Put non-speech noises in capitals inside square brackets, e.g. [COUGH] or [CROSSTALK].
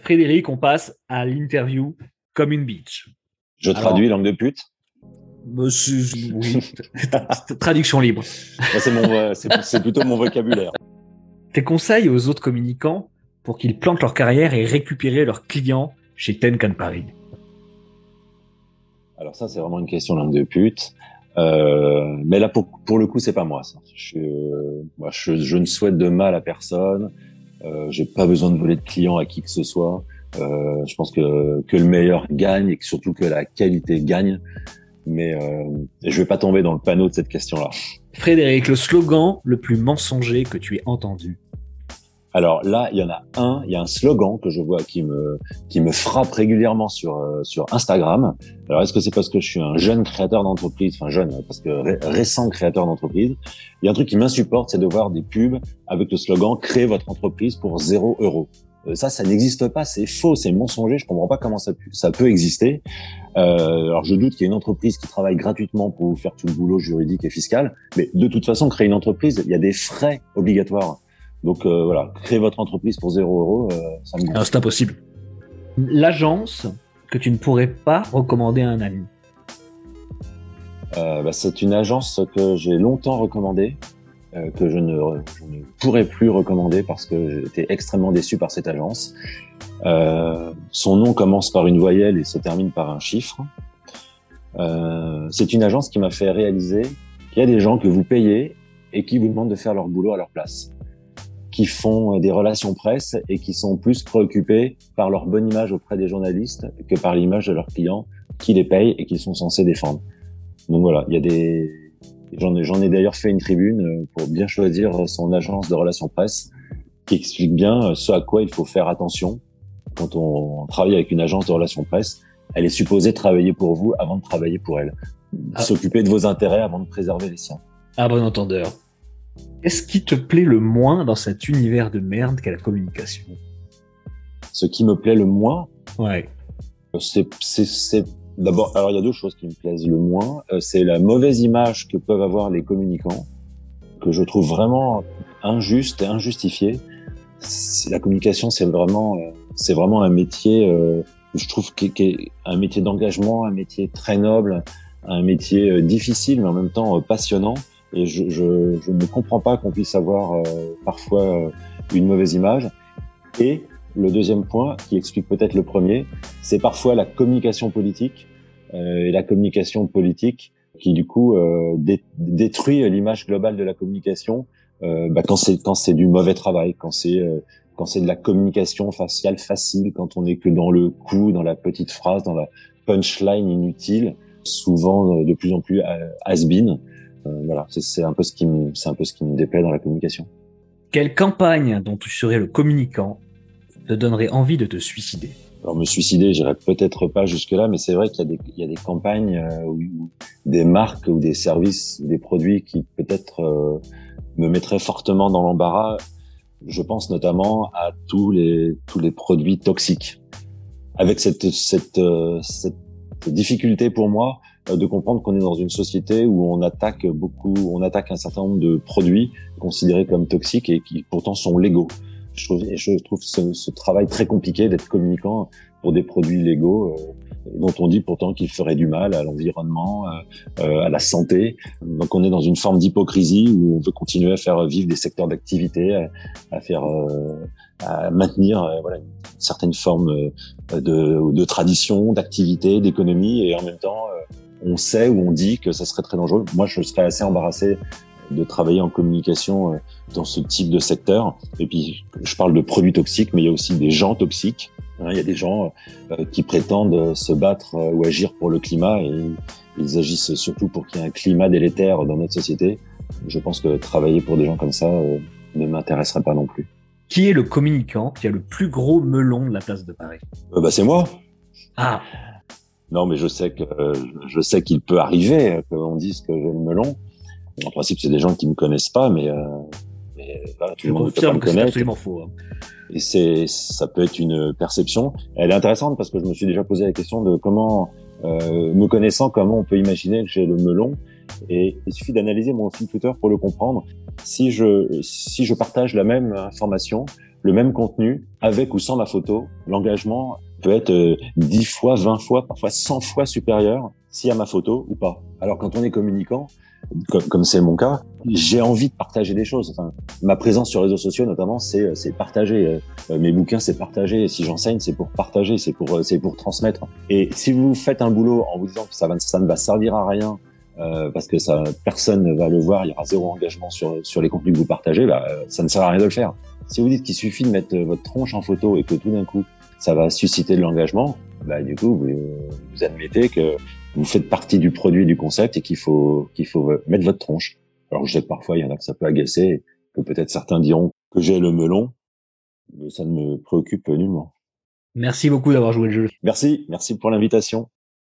Frédéric, on passe à l'interview comme une bitch. Je traduis langue de pute Monsieur, oui, [LAUGHS] traduction libre. C'est plutôt mon vocabulaire. Tes conseils aux autres communicants pour qu'ils plantent leur carrière et récupérer leurs clients chez Tenkan Paris Alors ça, c'est vraiment une question langue de pute. Euh, mais là, pour, pour le coup, c'est pas moi. Ça. Je, moi, je, je, ne souhaite de mal à personne. Euh, J'ai pas besoin de voler de clients à qui que ce soit. Euh, je pense que, que le meilleur gagne et que surtout que la qualité gagne. Mais euh, je vais pas tomber dans le panneau de cette question-là. Frédéric, le slogan le plus mensonger que tu aies entendu alors là, il y en a un, il y a un slogan que je vois qui me qui me frappe régulièrement sur euh, sur Instagram. Alors est-ce que c'est parce que je suis un jeune créateur d'entreprise, enfin jeune parce que récent créateur d'entreprise, il y a un truc qui m'insupporte, c'est de voir des pubs avec le slogan "Créez votre entreprise pour zéro euro". Euh, ça, ça n'existe pas, c'est faux, c'est mensonger. Je comprends pas comment ça, ça peut exister. Euh, alors, je doute qu'il y ait une entreprise qui travaille gratuitement pour vous faire tout le boulot juridique et fiscal, mais de toute façon, créer une entreprise, il y a des frais obligatoires. Donc euh, voilà, créer votre entreprise pour 0 euros, euh, ça me. Ah, c'est impossible. L'agence que tu ne pourrais pas recommander à un ami. Euh, bah, c'est une agence que j'ai longtemps recommandée, euh, que je ne, je ne, pourrais plus recommander parce que j'étais extrêmement déçu par cette agence. Euh, son nom commence par une voyelle et se termine par un chiffre. Euh, c'est une agence qui m'a fait réaliser qu'il y a des gens que vous payez et qui vous demandent de faire leur boulot à leur place qui font des relations presse et qui sont plus préoccupés par leur bonne image auprès des journalistes que par l'image de leurs clients qui les payent et qu'ils sont censés défendre. Donc voilà, il y a des j'en ai, j'en ai d'ailleurs fait une tribune euh, pour bien choisir son agence de relations presse qui explique bien euh, ce à quoi il faut faire attention quand on travaille avec une agence de relations presse. Elle est supposée travailler pour vous avant de travailler pour elle. Ah. S'occuper de vos intérêts avant de préserver les siens. Ah bon entendeur. Qu'est-ce qui te plaît le moins dans cet univers de merde qu'est la communication? Ce qui me plaît le moins, ouais. c'est, c'est, d'abord, alors il y a deux choses qui me plaisent le moins. Euh, c'est la mauvaise image que peuvent avoir les communicants, que je trouve vraiment injuste et injustifiée. La communication, c'est vraiment, euh, c'est vraiment un métier, euh, je trouve, qui, est un métier d'engagement, un métier très noble, un métier difficile mais en même temps passionnant. Et je, je, je ne comprends pas qu'on puisse avoir euh, parfois euh, une mauvaise image. Et le deuxième point, qui explique peut-être le premier, c'est parfois la communication politique. Euh, et la communication politique qui du coup détruit l'image globale de la communication bah, quand c'est quand c'est du mauvais travail, quand c'est quand c'est de la communication faciale facile, quand on n'est que dans le coup, dans la petite phrase, dans la punchline inutile, souvent de plus en plus has-been. Euh, voilà, c'est un peu ce qui me, c'est un peu ce qui me déplaît dans la communication. Quelle campagne dont tu serais le communicant te donnerait envie de te suicider? Alors me suicider, j'irai peut-être pas jusque là, mais c'est vrai qu'il y a des, il y a des campagnes euh, ou des marques ou des services, des produits qui peut-être euh, me mettraient fortement dans l'embarras. Je pense notamment à tous les tous les produits toxiques. Avec cette cette cette difficulté pour moi de comprendre qu'on est dans une société où on attaque beaucoup, on attaque un certain nombre de produits considérés comme toxiques et qui pourtant sont légaux. Je trouve, je trouve ce, ce travail très compliqué d'être communicant pour des produits légaux euh, dont on dit pourtant qu'ils feraient du mal à l'environnement, euh, euh, à la santé. Donc on est dans une forme d'hypocrisie où on veut continuer à faire vivre des secteurs d'activité, à, à, faire, à maintenir voilà, une certaine forme de, de tradition, d'activité, d'économie, et en même temps on sait ou on dit que ça serait très dangereux. Moi, je serais assez embarrassé de travailler en communication euh, dans ce type de secteur. Et puis, je parle de produits toxiques, mais il y a aussi des gens toxiques. Hein, il y a des gens euh, qui prétendent se battre euh, ou agir pour le climat et ils agissent surtout pour qu'il y ait un climat délétère dans notre société. Je pense que travailler pour des gens comme ça ne m'intéresserait pas non plus. Qui est le communicant qui a le plus gros melon de la place de Paris? Bah, C'est moi. Ah, non, mais je sais que je sais qu'il peut arriver qu'on dise que j'ai le melon. En principe, c'est des gens qui me connaissent pas, mais, euh, mais voilà, tout le monde peut pas me connaître. absolument faux. Hein. Et c'est ça peut être une perception. Elle est intéressante parce que je me suis déjà posé la question de comment, euh, me connaissant, comment on peut imaginer que j'ai le melon. Et il suffit d'analyser mon fil Twitter pour le comprendre. Si je si je partage la même information, le même contenu avec ou sans ma photo, l'engagement peut être euh, 10 fois, 20 fois, parfois 100 fois supérieur s'il y a ma photo ou pas. Alors quand on est communicant, comme c'est mon cas, j'ai envie de partager des choses. Enfin, ma présence sur les réseaux sociaux, notamment, c'est c'est partager. Euh, mes bouquins, c'est partager. Si j'enseigne, c'est pour partager, c'est pour c'est pour transmettre. Et si vous faites un boulot en vous disant que ça, va, ça ne va servir à rien euh, parce que ça, personne ne va le voir, il y aura zéro engagement sur sur les contenus que vous partagez, bah, ça ne sert à rien de le faire. Si vous dites qu'il suffit de mettre votre tronche en photo et que tout d'un coup ça va susciter de l'engagement, bah du coup vous, vous admettez que vous faites partie du produit, du concept et qu'il faut qu'il faut mettre votre tronche. Alors je sais que parfois il y en a que ça peut agacer, que peut-être certains diront que j'ai le melon, mais ça ne me préoccupe nullement. Merci beaucoup d'avoir joué le jeu. Merci, merci pour l'invitation.